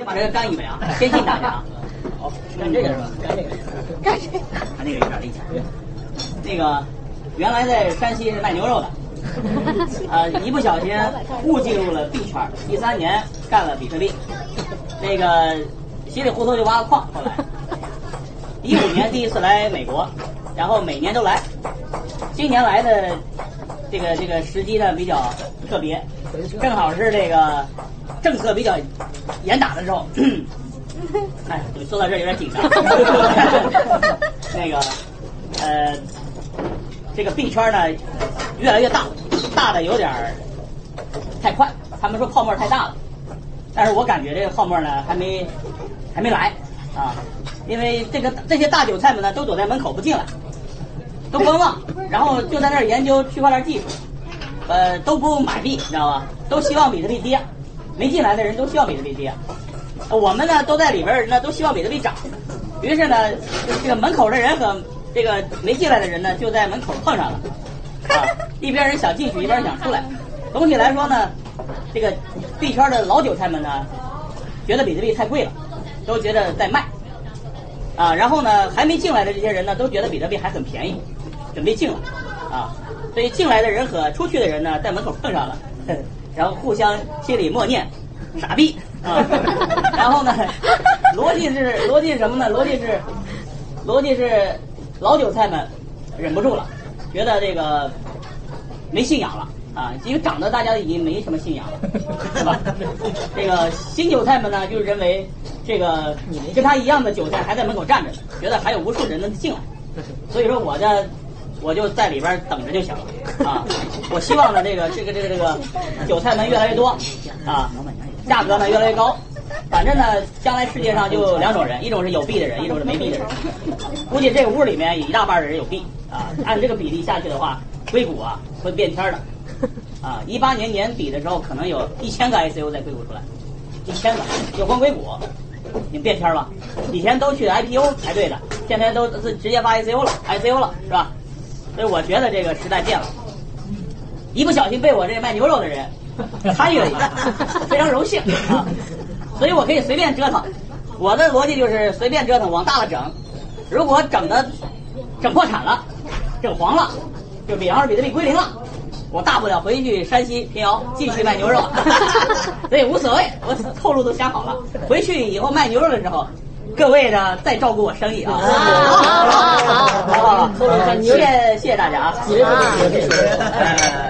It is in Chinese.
先把这个干一杯啊，先敬大家啊。好，干这个是吧？干这个。干这个。他那个有点厉害。那个原来在山西是卖牛肉的，呃，一不小心误进入了币圈，第三年干了比特币，那个稀里糊涂就挖了矿。后来，一五年第一次来美国，然后每年都来，今年来的这个这个时机呢比较特别，正好是这个政策比较严打的时候。哎，说到这有点紧张。那个，呃，这个币圈呢越来越大，大的有点太快。他们说泡沫太大了，但是我感觉这个泡沫呢还没还没来啊，因为这个这些大韭菜们呢都躲在门口不进来，都观望，然后就在那儿研究区块链技术，呃，都不买币，你知道吧？都希望比特币跌，没进来的人都希望比特币跌。我们呢都在里边儿，那都希望比特币涨。于是呢，这个门口的人和这个没进来的人呢，就在门口碰上了。啊，一边人想进去，一边想出来。总体来说呢，这个币圈的老韭菜们呢，觉得比特币太贵了，都觉得在卖。啊，然后呢，还没进来的这些人呢，都觉得比特币还很便宜，准备进了。啊，所以进来的人和出去的人呢，在门口碰上了，然后互相心里默念。傻逼啊！然后呢，逻辑是逻辑是什么呢？逻辑是逻辑是老韭菜们忍不住了，觉得这个没信仰了啊！因为长得大家已经没什么信仰了，是吧？这个新韭菜们呢，就认为这个跟他一样的韭菜还在门口站着，觉得还有无数人能进来，所以说我的。我就在里边等着就行了啊！我希望呢，这个这个这个这个韭菜们越来越多啊，价格呢越来越高。反正呢，将来世界上就两种人，一种是有币的人，一种是没币的人。估计这个屋里面一大半的人有币啊。按这个比例下去的话，硅谷啊会变天的啊！一八年年底的时候，可能有一千个 ICO 在硅谷出来，一千个就光硅谷已经变天了。以前都去 IPO 排队的，现在都是直接发 ICO 了，ICO 了是吧？所以我觉得这个时代变了，一不小心被我这卖牛肉的人 参与了一下，非常荣幸啊！所以我可以随便折腾，我的逻辑就是随便折腾，往大了整。如果整的整破产了，整黄了，就比方说比特币归零了，我大不了回去山西平遥继续卖牛肉，所以无所谓，我后路都想好了。回去以后卖牛肉的时候。各位呢，再照顾我生意啊！好，好，好，谢谢谢谢大家啊！